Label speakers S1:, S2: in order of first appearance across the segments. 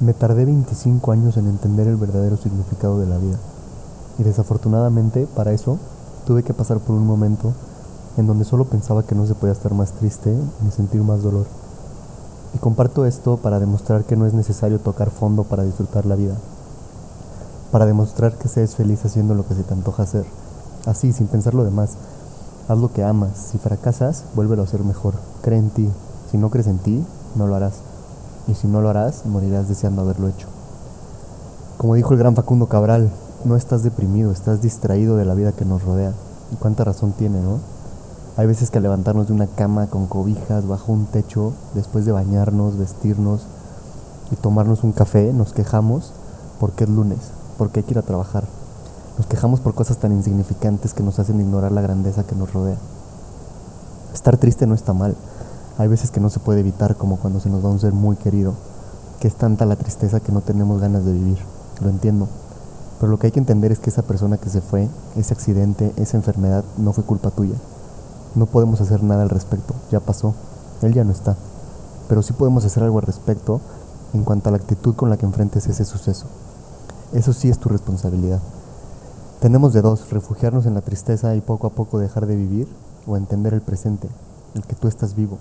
S1: Me tardé 25 años en entender el verdadero significado de la vida. Y desafortunadamente, para eso, tuve que pasar por un momento en donde solo pensaba que no se podía estar más triste ni sentir más dolor. Y comparto esto para demostrar que no es necesario tocar fondo para disfrutar la vida. Para demostrar que seas feliz haciendo lo que se te antoja hacer. Así, sin pensar lo demás. Haz lo que amas. Si fracasas, vuélvelo a hacer mejor. Cree en ti. Si no crees en ti, no lo harás y si no lo harás, morirás deseando haberlo hecho. Como dijo el gran Facundo Cabral, no estás deprimido, estás distraído de la vida que nos rodea. Y cuánta razón tiene, ¿no? Hay veces que al levantarnos de una cama con cobijas bajo un techo, después de bañarnos, vestirnos y tomarnos un café, nos quejamos porque es lunes, porque hay que ir a trabajar. Nos quejamos por cosas tan insignificantes que nos hacen ignorar la grandeza que nos rodea. Estar triste no está mal, hay veces que no se puede evitar, como cuando se nos va un ser muy querido, que es tanta la tristeza que no tenemos ganas de vivir. Lo entiendo. Pero lo que hay que entender es que esa persona que se fue, ese accidente, esa enfermedad, no fue culpa tuya. No podemos hacer nada al respecto, ya pasó, él ya no está. Pero sí podemos hacer algo al respecto en cuanto a la actitud con la que enfrentes ese suceso. Eso sí es tu responsabilidad. Tenemos de dos, refugiarnos en la tristeza y poco a poco dejar de vivir, o entender el presente, el que tú estás vivo,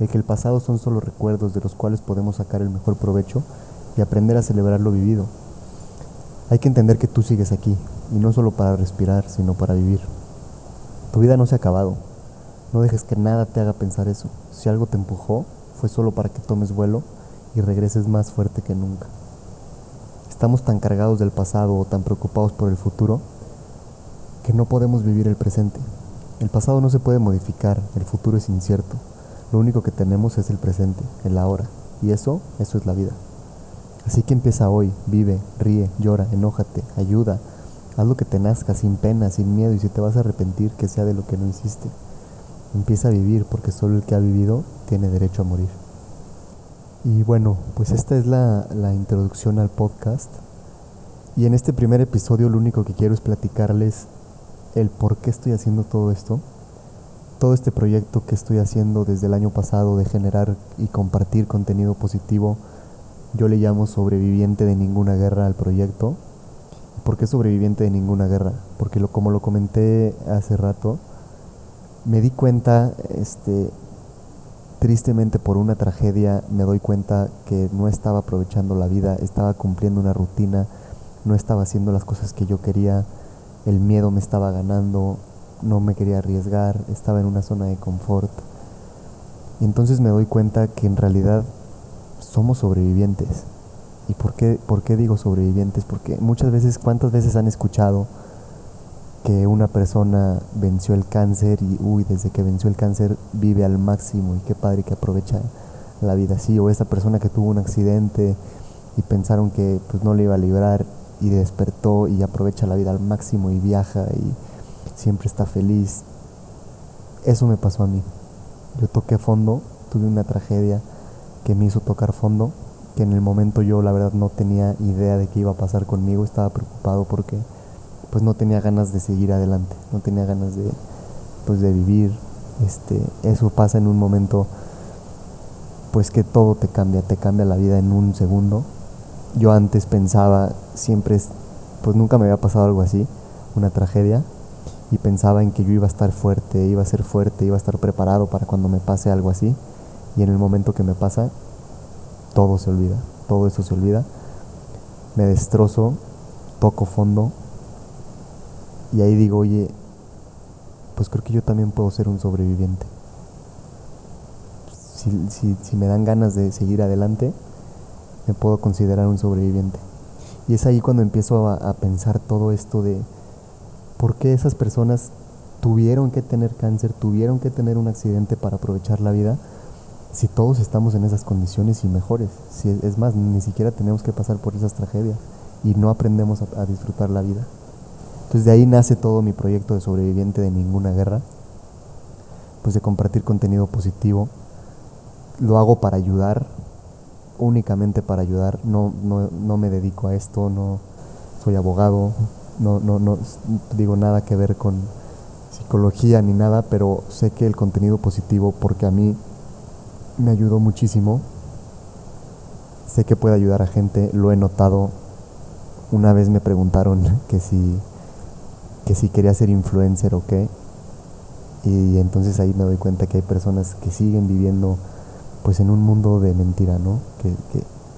S1: el que el pasado son solo recuerdos de los cuales podemos sacar el mejor provecho y aprender a celebrar lo vivido. Hay que entender que tú sigues aquí, y no solo para respirar, sino para vivir. Tu vida no se ha acabado. No dejes que nada te haga pensar eso. Si algo te empujó, fue solo para que tomes vuelo y regreses más fuerte que nunca. Estamos tan cargados del pasado o tan preocupados por el futuro que no podemos vivir el presente. El pasado no se puede modificar, el futuro es incierto. Lo único que tenemos es el presente, el ahora. Y eso, eso es la vida. Así que empieza hoy, vive, ríe, llora, enójate, ayuda. Haz lo que te nazca, sin pena, sin miedo, y si te vas a arrepentir, que sea de lo que no hiciste. Empieza a vivir, porque solo el que ha vivido tiene derecho a morir. Y bueno, pues esta es la, la introducción al podcast. Y en este primer episodio lo único que quiero es platicarles el por qué estoy haciendo todo esto todo este proyecto que estoy haciendo desde el año pasado de generar y compartir contenido positivo, yo le llamo sobreviviente de ninguna guerra al proyecto. ¿Por qué sobreviviente de ninguna guerra? Porque lo, como lo comenté hace rato, me di cuenta, este, tristemente por una tragedia, me doy cuenta que no estaba aprovechando la vida, estaba cumpliendo una rutina, no estaba haciendo las cosas que yo quería, el miedo me estaba ganando, no me quería arriesgar, estaba en una zona de confort. Y entonces me doy cuenta que en realidad somos sobrevivientes. ¿Y por qué, por qué digo sobrevivientes? Porque muchas veces, ¿cuántas veces han escuchado que una persona venció el cáncer y, uy, desde que venció el cáncer vive al máximo y qué padre que aprovecha la vida así? O esa persona que tuvo un accidente y pensaron que pues no le iba a librar y despertó y aprovecha la vida al máximo y viaja y siempre está feliz. Eso me pasó a mí. Yo toqué fondo, tuve una tragedia que me hizo tocar fondo, que en el momento yo la verdad no tenía idea de qué iba a pasar conmigo, estaba preocupado porque pues no tenía ganas de seguir adelante, no tenía ganas de pues de vivir. Este, eso pasa en un momento pues que todo te cambia, te cambia la vida en un segundo. Yo antes pensaba, siempre pues nunca me había pasado algo así, una tragedia, y pensaba en que yo iba a estar fuerte, iba a ser fuerte, iba a estar preparado para cuando me pase algo así. Y en el momento que me pasa, todo se olvida, todo eso se olvida. Me destrozo, toco fondo y ahí digo, oye, pues creo que yo también puedo ser un sobreviviente. Si, si me dan ganas de seguir adelante, me puedo considerar un sobreviviente. Y es ahí cuando empiezo a, a pensar todo esto de ¿Por qué esas personas tuvieron que tener cáncer, tuvieron que tener un accidente para aprovechar la vida? Si todos estamos en esas condiciones y mejores. Si es más, ni siquiera tenemos que pasar por esas tragedias y no aprendemos a, disfrutar la vida. Entonces de ahí nace todo mi proyecto de sobreviviente de ninguna guerra, pues de compartir contenido positivo. Lo hago para ayudar, únicamente para ayudar. No, no, no me dedico a esto, no soy abogado, no, no, no digo nada que ver con psicología ni nada, pero sé que el contenido positivo, porque a mí me ayudó muchísimo, sé que puede ayudar a gente, lo he notado. Una vez me preguntaron que si, que si quería ser influencer o qué. Y entonces ahí me doy cuenta que hay personas que siguen viviendo pues en un mundo de mentira, ¿no? Que,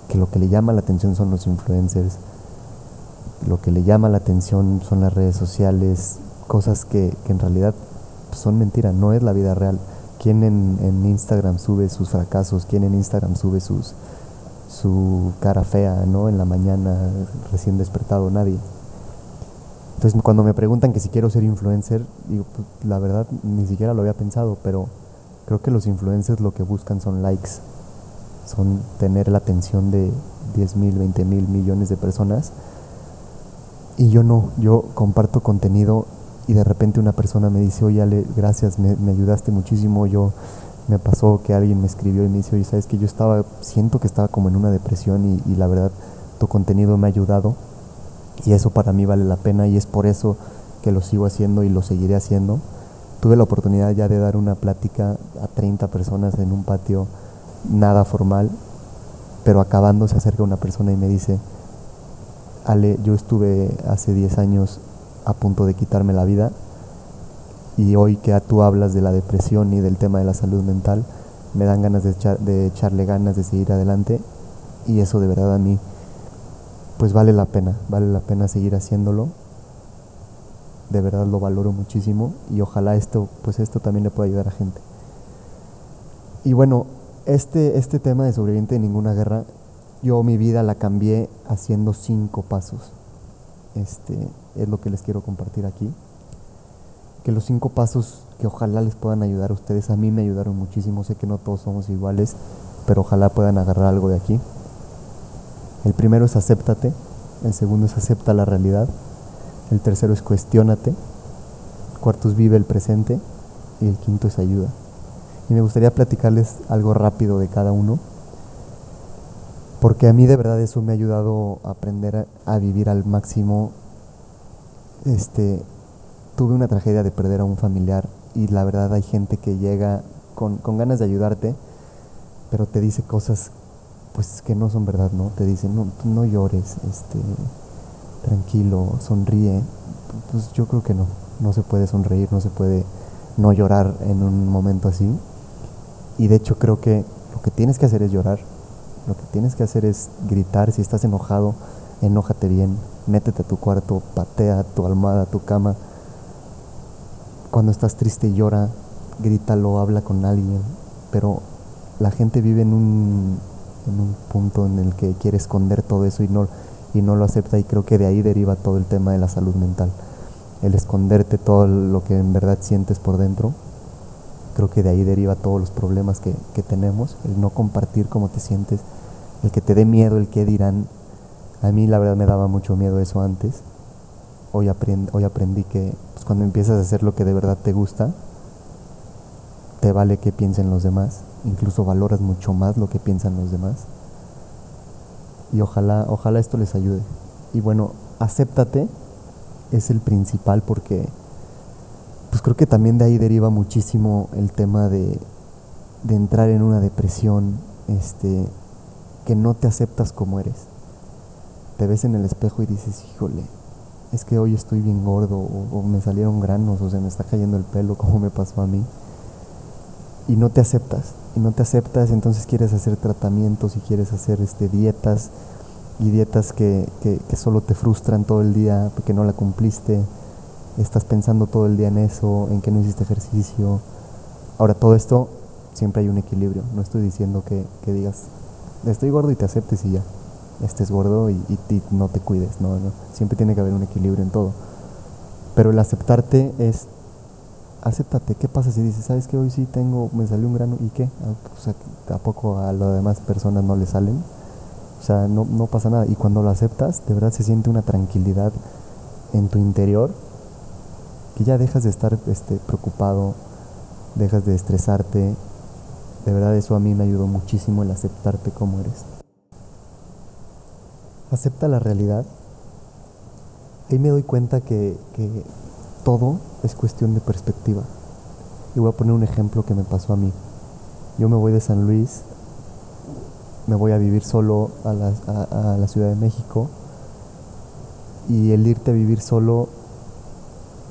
S1: que lo que le llama la atención son los influencers, lo que le llama la atención son las redes sociales, cosas que, en realidad son mentiras, no es la vida real. ¿Quién en, Instagram sube sus fracasos? ¿Quién en Instagram sube sus, su cara fea, ¿no? En la mañana recién despertado, nadie. Entonces cuando me preguntan que si quiero ser influencer, digo, pues, la verdad ni siquiera lo había pensado, pero creo que los influencers lo que buscan son likes, son tener la atención de 10 mil, 20 mil millones de personas. Y yo no, yo comparto contenido y de repente una persona me dice, oye Ale, gracias, me, ayudaste muchísimo, yo me pasó que alguien me escribió y me dice, oye, sabes que yo estaba, siento que estaba como en una depresión y, y la verdad tu contenido me ha ayudado y eso para mí vale la pena y es por eso que lo sigo haciendo y lo seguiré haciendo. Tuve la oportunidad ya de dar una plática a 30 personas en un patio nada formal, pero acabando se acerca una persona y me dice, Ale, yo estuve hace 10 años a punto de quitarme la vida y hoy que tú hablas de la depresión y del tema de la salud mental, me dan ganas de, de echarle ganas de seguir adelante y eso de verdad a mí pues vale la pena, vale la pena seguir haciéndolo. De verdad lo valoro muchísimo y ojalá esto, pues esto también le pueda ayudar a gente. Y bueno, este, este tema de sobreviviente de ninguna guerra, yo mi vida la cambié haciendo cinco pasos. Este es lo que les quiero compartir aquí. Que los cinco pasos que ojalá les puedan ayudar a ustedes, a mí me ayudaron muchísimo. Sé que no todos somos iguales, pero ojalá puedan agarrar algo de aquí. El primero es acéptate, el segundo es acepta la realidad, el tercero es cuestiónate, el cuarto es vive el presente y el quinto es ayuda. Y me gustaría platicarles algo rápido de cada uno, porque a mí de verdad eso me ha ayudado a aprender a, vivir al máximo. Este, tuve una tragedia de perder a un familiar y la verdad hay gente que llega con, con ganas de ayudarte, pero te dice cosas pues que no son verdad, ¿no? Te dicen, no, no llores, este, tranquilo, sonríe. Pues yo creo que no, no se puede sonreír, no se puede no llorar en un momento así. Y de hecho creo que lo que tienes que hacer es llorar, lo que tienes que hacer es gritar, si estás enojado, enójate bien, métete a tu cuarto, patea tu almohada, tu cama. Cuando estás triste llora, grítalo, habla con alguien, pero la gente vive en un en un punto en el que quiere esconder todo eso y no, y no lo acepta y creo que de ahí deriva todo el tema de la salud mental. El esconderte todo lo que en verdad sientes por dentro, creo que de ahí deriva todos los problemas que, que tenemos, el no compartir cómo te sientes, el que te dé miedo, el que dirán. A mí la verdad me daba mucho miedo eso antes. Hoy, aprend, hoy aprendí que pues, cuando empiezas a hacer lo que de verdad te gusta, te vale que piensen los demás incluso valoras mucho más lo que piensan los demás. Y ojalá, ojalá esto les ayude. Y bueno, acéptate es el principal porque pues creo que también de ahí deriva muchísimo el tema de, de entrar en una depresión, este, que no te aceptas como eres. Te ves en el espejo y dices, híjole, es que hoy estoy bien gordo, o, me salieron granos, o se me está cayendo el pelo, como me pasó a mí. Y no te aceptas y no te aceptas, entonces quieres hacer tratamientos y quieres hacer este, dietas y dietas que, que, solo te frustran todo el día porque no la cumpliste, estás pensando todo el día en eso, en que no hiciste ejercicio. Ahora, todo esto siempre hay un equilibrio, no estoy diciendo que, que digas, estoy gordo y te aceptes y ya, estés gordo y, y, no te cuides, no, no, siempre tiene que haber un equilibrio en todo. Pero el aceptarte es acéptate. ¿Qué pasa si dices, sabes que hoy sí tengo, me salió un grano y qué? Ah, ¿A poco a las demás personas no le salen? O sea, no, no pasa nada. Y cuando lo aceptas, de verdad se siente una tranquilidad en tu interior que ya dejas de estar este, preocupado, dejas de estresarte. De verdad eso a mí me ayudó muchísimo el aceptarte como eres. Acepta la realidad. Ahí me doy cuenta que, que todo es cuestión de perspectiva. Y voy a poner un ejemplo que me pasó a mí. Yo me voy de San Luis me voy a vivir solo a la, a la Ciudad de México y el irte a vivir solo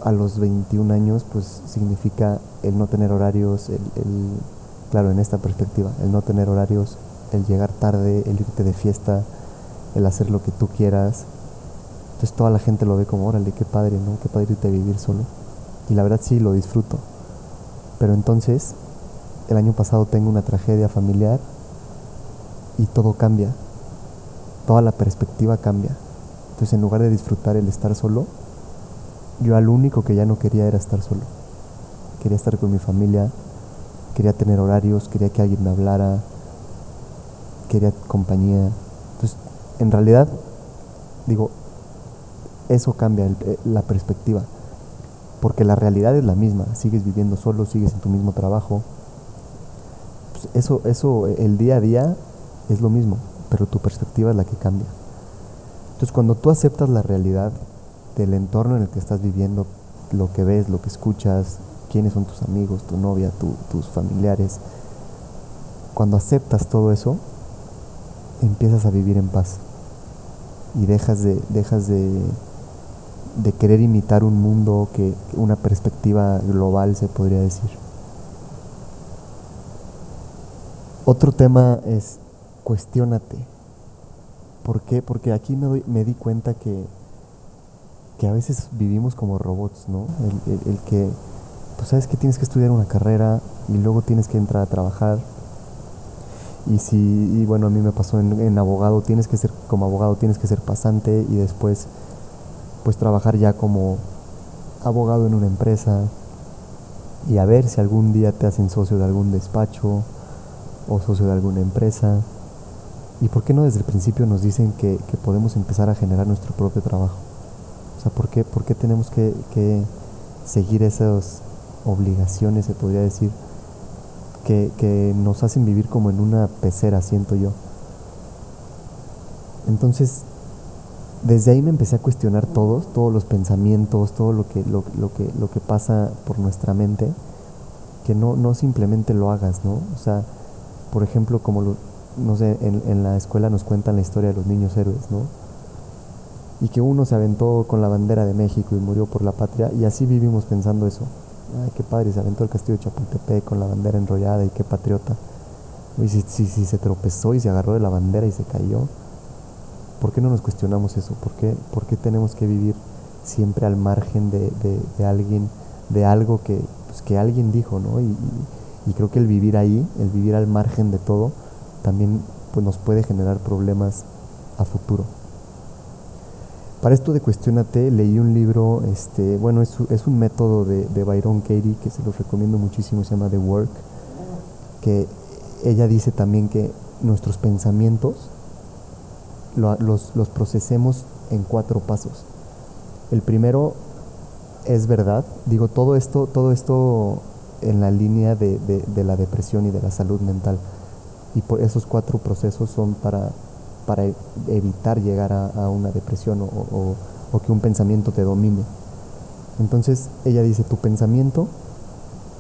S1: a los 21 años, pues significa el no tener horarios, el, claro, en esta perspectiva, el no tener horarios, el llegar tarde, el irte de fiesta, el hacer lo que tú quieras. Entonces toda la gente lo ve como, órale, qué padre, ¿no? Qué padre irte a vivir solo. Y la verdad sí, lo disfruto. Pero entonces, el año pasado tengo una tragedia familiar y todo cambia. Toda la perspectiva cambia. Entonces en lugar de disfrutar el estar solo, yo al único que ya no quería era estar solo. Quería estar con mi familia, quería tener horarios, quería que alguien me hablara, quería compañía. Entonces, en realidad, digo, eso cambia eh, la perspectiva. Porque la realidad es la misma. Sigues viviendo solo, sigues en tu mismo trabajo. Pues eso, eso, el día a día es lo mismo, pero tu perspectiva es la que cambia. Entonces, cuando tú aceptas la realidad del entorno en el que estás viviendo, lo que ves, lo que escuchas, quiénes son tus amigos, tu novia, tus familiares, cuando aceptas todo eso, empiezas a vivir en paz y dejas de, dejas de, de querer imitar un mundo que una perspectiva global se podría decir. Otro tema es cuestiónate ¿Por qué? Porque aquí me, me di cuenta que, que a veces vivimos como robots, ¿no? El, que, pues sabes que tienes que estudiar una carrera y luego tienes que entrar a trabajar. Y si, y bueno, a mí me pasó en abogado, tienes que ser, como abogado tienes que ser pasante y después, pues trabajar ya como abogado en una empresa y a ver si algún día te hacen socio de algún despacho o socio de alguna empresa. ¿Y por qué no desde el principio nos dicen que, podemos empezar a generar nuestro propio trabajo? O sea, ¿por qué, por qué tenemos que, seguir esas obligaciones, se podría decir, que, que nos hacen vivir como en una pecera, siento yo? Entonces, desde ahí me empecé a cuestionar todos, todos los pensamientos, todo lo que, lo, lo, que, lo que pasa por nuestra mente, que no, no simplemente lo hagas, ¿no? O sea, por ejemplo, como lo, no sé, en, en, la escuela nos cuentan la historia de los niños héroes, ¿no? Y que uno se aventó con la bandera de México y murió por la patria, y así vivimos pensando eso. Ay, qué padre, se aventó el castillo de Chapultepec con la bandera enrollada y qué patriota. Y si, si, si, se tropezó y se agarró de la bandera y se cayó, ¿por qué no nos cuestionamos eso? ¿Por qué, por qué tenemos que vivir siempre al margen de, de, alguien, de algo que, pues, que alguien dijo, ¿no? Y, y creo que el vivir ahí, el vivir al margen de todo, también pues, nos puede generar problemas a futuro. Para esto de Cuestionate leí un libro, este, bueno, es, un método de, Byron Katie que se los recomiendo muchísimo, se llama The Work, que ella dice también que nuestros pensamientos los, procesemos en cuatro pasos. El primero es verdad, digo, todo esto, todo esto en la línea de, de la depresión y de la salud mental y por esos cuatro procesos son para, para evitar llegar a, una depresión o, que un pensamiento te domine. Entonces ella dice, tu pensamiento,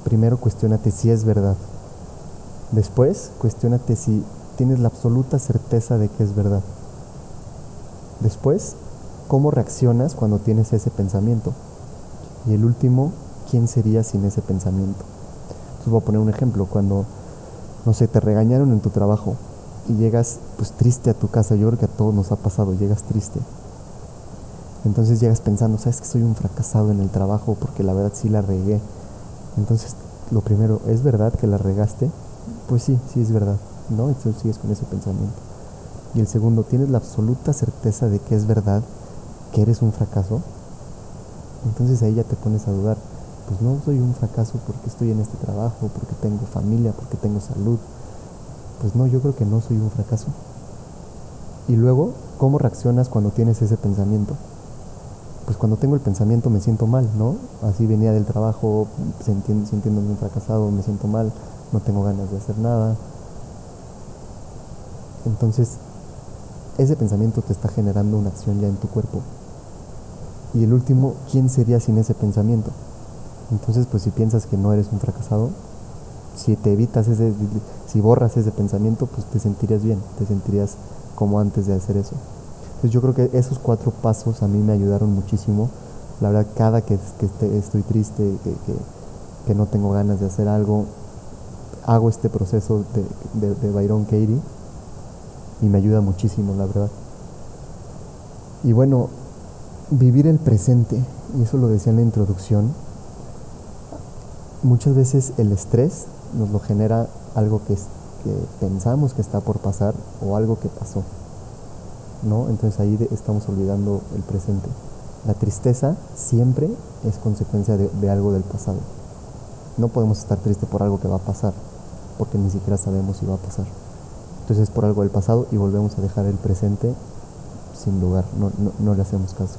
S1: primero cuestionate si es verdad. Después, cuestionate si tienes la absoluta certeza de que es verdad. Después, cómo reaccionas cuando tienes ese pensamiento. Y el último, ¿quién sería sin ese pensamiento? Entonces voy a poner un ejemplo. Cuando no sé, te regañaron en tu trabajo y llegas pues triste a tu casa, yo creo que a todos nos ha pasado, llegas triste. Entonces llegas pensando, sabes que soy un fracasado en el trabajo porque la verdad sí la regué. Entonces, lo primero, ¿es verdad que la regaste? Pues sí, sí es verdad, ¿no? Entonces sigues con ese pensamiento. Y el segundo, ¿tienes la absoluta certeza de que es verdad que eres un fracaso? Entonces ahí ya te pones a dudar pues no soy un fracaso porque estoy en este trabajo, porque tengo familia, porque tengo salud. Pues no, yo creo que no soy un fracaso. Y luego, ¿cómo reaccionas cuando tienes ese pensamiento? Pues cuando tengo el pensamiento me siento mal, ¿no? Así venía del trabajo, sintiéndome un fracasado, me siento mal, no tengo ganas de hacer nada. Entonces, ese pensamiento te está generando una acción ya en tu cuerpo. Y el último, ¿quién sería sin ese pensamiento? Entonces, pues si piensas que no eres un fracasado, si te evitas ese, Si borras ese pensamiento, pues te sentirías bien, te sentirías como antes de hacer eso. Entonces yo creo que esos cuatro pasos a mí me ayudaron muchísimo. La verdad, cada que, estoy triste, que, no tengo ganas de hacer algo, hago este proceso de, de Byron Katie y me ayuda muchísimo, la verdad. Y bueno, vivir el presente, y eso lo decía en la introducción, muchas veces el estrés nos lo genera algo que, que pensamos que está por pasar o algo que pasó. ¿no? Entonces ahí estamos olvidando el presente. La tristeza siempre es consecuencia de, algo del pasado. No podemos estar tristes por algo que va a pasar, porque ni siquiera sabemos si va a pasar. Entonces es por algo del pasado y volvemos a dejar el presente sin lugar, no, no, le hacemos caso.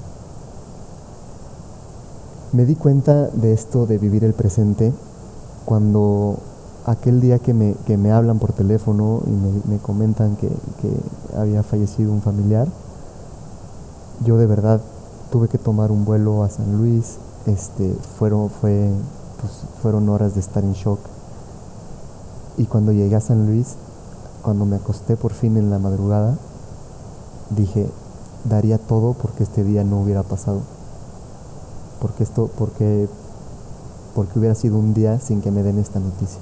S1: Me di cuenta de esto de vivir el presente cuando aquel día que me, que me hablan por teléfono y me, me comentan que, que, había fallecido un familiar, yo de verdad tuve que tomar un vuelo a San Luis, este, fueron, fue, pues, fueron horas de estar en shock. Y cuando llegué a San Luis cuando me acosté por fin en la madrugada, dije, daría todo porque este día no hubiera pasado. Porque esto, porque, porque hubiera sido un día sin que me den esta noticia.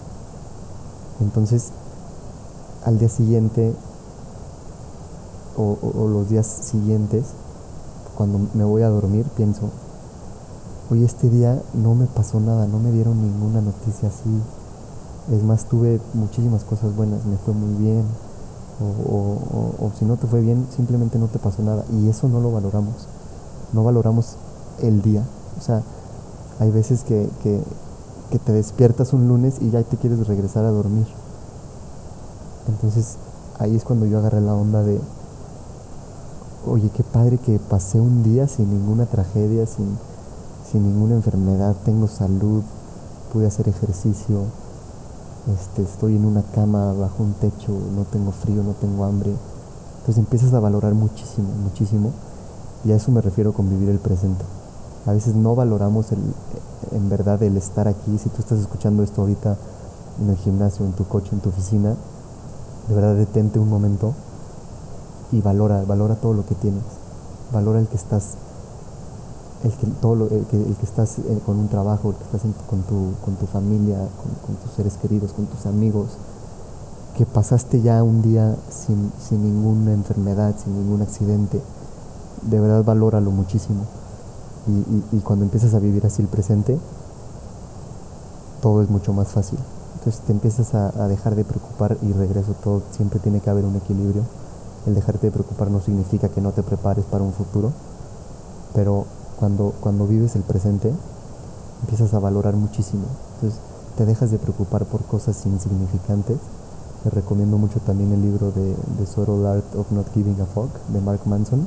S1: Entonces, al día siguiente, o, o los días siguientes, cuando me voy a dormir, pienso, hoy este día no me pasó nada, no me dieron ninguna noticia así es más, tuve muchísimas cosas buenas, me fue muy bien. O, si no te fue bien, simplemente no te pasó nada. Y eso no lo valoramos. No valoramos el día. O sea, hay veces que, que te despiertas un lunes y ya te quieres regresar a dormir. Entonces ahí es cuando yo agarré la onda de, oye, qué padre que pasé un día sin ninguna tragedia, sin, sin ninguna enfermedad, tengo salud, pude hacer ejercicio, este, estoy en una cama bajo un techo, no tengo frío, no tengo hambre. Entonces empiezas a valorar muchísimo, muchísimo. Y a eso me refiero con vivir el presente. A veces no valoramos el, en verdad el estar aquí. Si tú estás escuchando esto ahorita en el gimnasio, en tu coche, en tu oficina, de verdad detente un momento y valora, valora todo lo que tienes. Valora el que estás el que, todo lo, el que, el que estás eh, con un trabajo, el que estás con, tu, con tu familia, con, tus seres queridos, con tus amigos, que pasaste ya un día sin, sin ninguna enfermedad, sin ningún accidente, de verdad valóralo muchísimo. Y, cuando empiezas a vivir así el presente, todo es mucho más fácil. Entonces te empiezas a, dejar de preocupar y regreso todo, siempre tiene que haber un equilibrio. El dejarte de preocupar no significa que no te prepares para un futuro, pero cuando, cuando vives el presente, empiezas a valorar muchísimo. Entonces, te dejas de preocupar por cosas insignificantes. Te recomiendo mucho también el libro de The Subtle Art of Not Giving a Fuck de Mark Manson,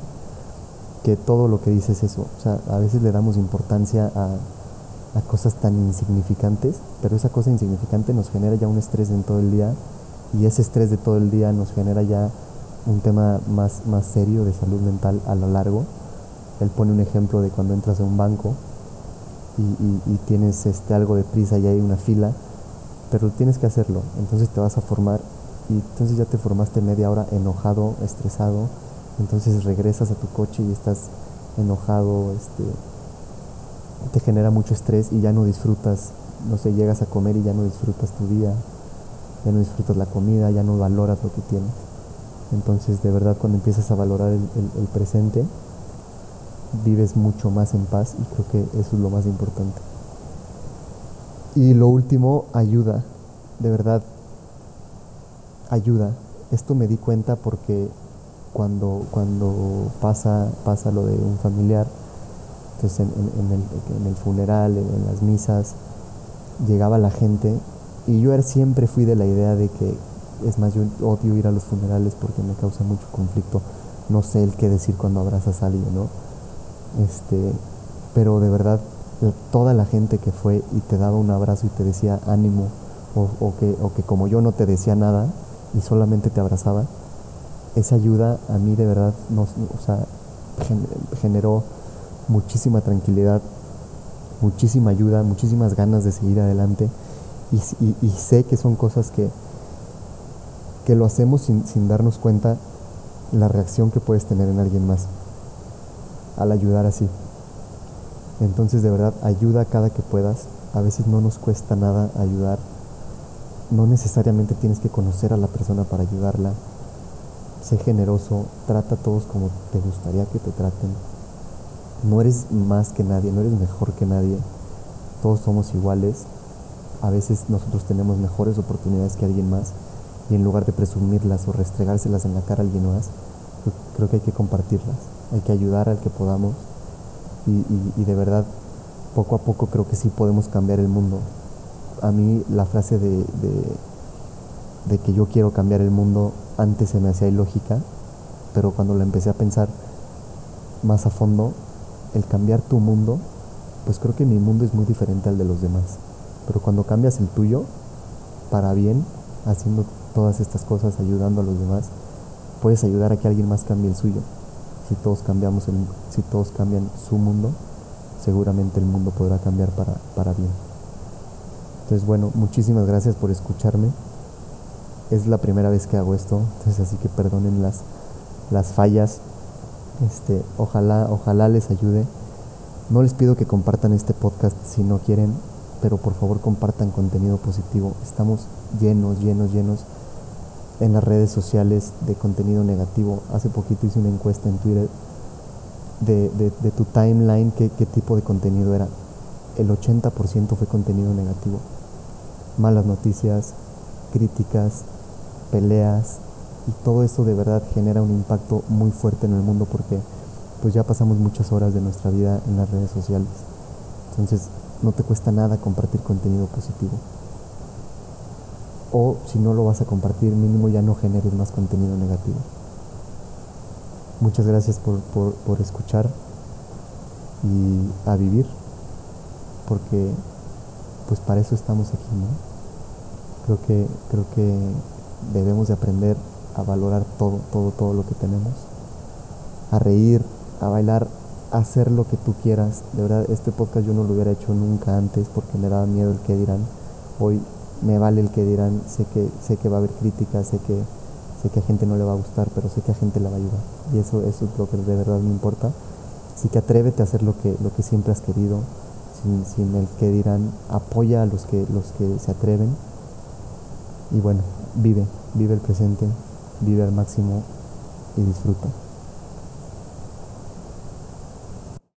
S1: que todo lo que dice es eso. O sea, a veces le damos importancia a, cosas tan insignificantes, pero esa cosa insignificante nos genera ya un estrés en todo el día y ese estrés de todo el día nos genera ya un tema más, más serio de salud mental a lo largo él pone un ejemplo de cuando entras a un banco y, tienes este, algo de prisa y hay una fila, pero tienes que hacerlo, entonces te vas a formar y entonces ya te formaste media hora enojado, estresado, entonces regresas a tu coche y estás enojado, este, te genera mucho estrés y ya no disfrutas, no sé, llegas a comer y ya no disfrutas tu día, ya no disfrutas la comida, ya no valoras lo que tienes. Entonces, de verdad, cuando empiezas a valorar el presente, vives mucho más en paz y creo que eso es lo más importante. Y lo último, ayuda, de verdad, ayuda. Esto me di cuenta porque cuando, cuando pasa, pasa lo de un familiar, entonces en, el, funeral, en, las misas, llegaba la gente y yo siempre fui de la idea de que, es más, yo odio ir a los funerales porque me causa mucho conflicto. No sé el qué decir cuando abrazas a alguien, ¿no? Este, pero de verdad, toda la gente que fue y te daba un abrazo y te decía ánimo, o, que, o que como yo no te decía nada y solamente te abrazaba, esa ayuda a mí de verdad nos, generó muchísima tranquilidad, muchísima ayuda, muchísimas ganas de seguir adelante y, sé que son cosas que, que lo hacemos sin darnos cuenta la reacción que puedes tener en alguien más al ayudar así. Entonces de verdad ayuda cada que puedas. A veces no nos cuesta nada ayudar. No necesariamente tienes que conocer a la persona para ayudarla. Sé generoso, trata a todos como te gustaría que te traten. No eres más que nadie, no eres mejor que nadie. Todos somos iguales. A veces nosotros tenemos mejores oportunidades que alguien más y en lugar de presumirlas o restregárselas en la cara a alguien más, creo que hay que compartirlas, hay que ayudar al que podamos y, de verdad poco a poco creo que sí podemos cambiar el mundo. A mí la frase de, de, que yo quiero cambiar el mundo antes se me hacía ilógica, pero cuando la empecé a pensar más a fondo, el cambiar tu mundo, pues creo que mi mundo es muy diferente al de los demás. Pero cuando cambias el tuyo, para bien, haciendo todas estas cosas, ayudando a los demás, puedes ayudar a que alguien más cambie el suyo. Si todos cambiamos el, si todos cambian su mundo, seguramente el mundo podrá cambiar para, para bien. Entonces, bueno, muchísimas gracias por escucharme. Es la primera vez que hago esto, entonces así que perdonen las, las fallas. Este, ojalá, ojalá les ayude. No les pido que compartan este podcast si no quieren, pero por favor compartan contenido positivo. Estamos llenos, llenos, llenos en las redes sociales de contenido negativo. Hace poquito hice una encuesta en Twitter de, tu timeline, qué, qué tipo de contenido era. El 80% fue contenido negativo. Malas noticias, críticas, peleas, y todo eso de verdad genera un impacto muy fuerte en el mundo porque pues ya pasamos muchas horas de nuestra vida en las redes sociales. Entonces no te cuesta nada compartir contenido positivo o si no lo vas a compartir, mínimo ya no generes más contenido negativo. Muchas gracias por, escuchar y a vivir, porque pues para eso estamos aquí, ¿no? Creo que, creo que debemos de aprender a valorar todo, todo, todo lo que tenemos, a reír, a bailar, a hacer lo que tú quieras. De verdad, este podcast yo no lo hubiera hecho nunca antes porque me daba miedo el que dirán. Hoy me vale el que dirán, sé que, sé que va a haber críticas, sé que, sé que a gente no le va a gustar, pero sé que a gente la va a ayudar. Y eso, eso es lo que de verdad me importa. Así que atrévete a hacer lo que, lo que siempre has querido, sin, sin el que dirán, apoya a los que, los que se atreven. Y bueno, vive, vive el presente, vive al máximo y disfruta.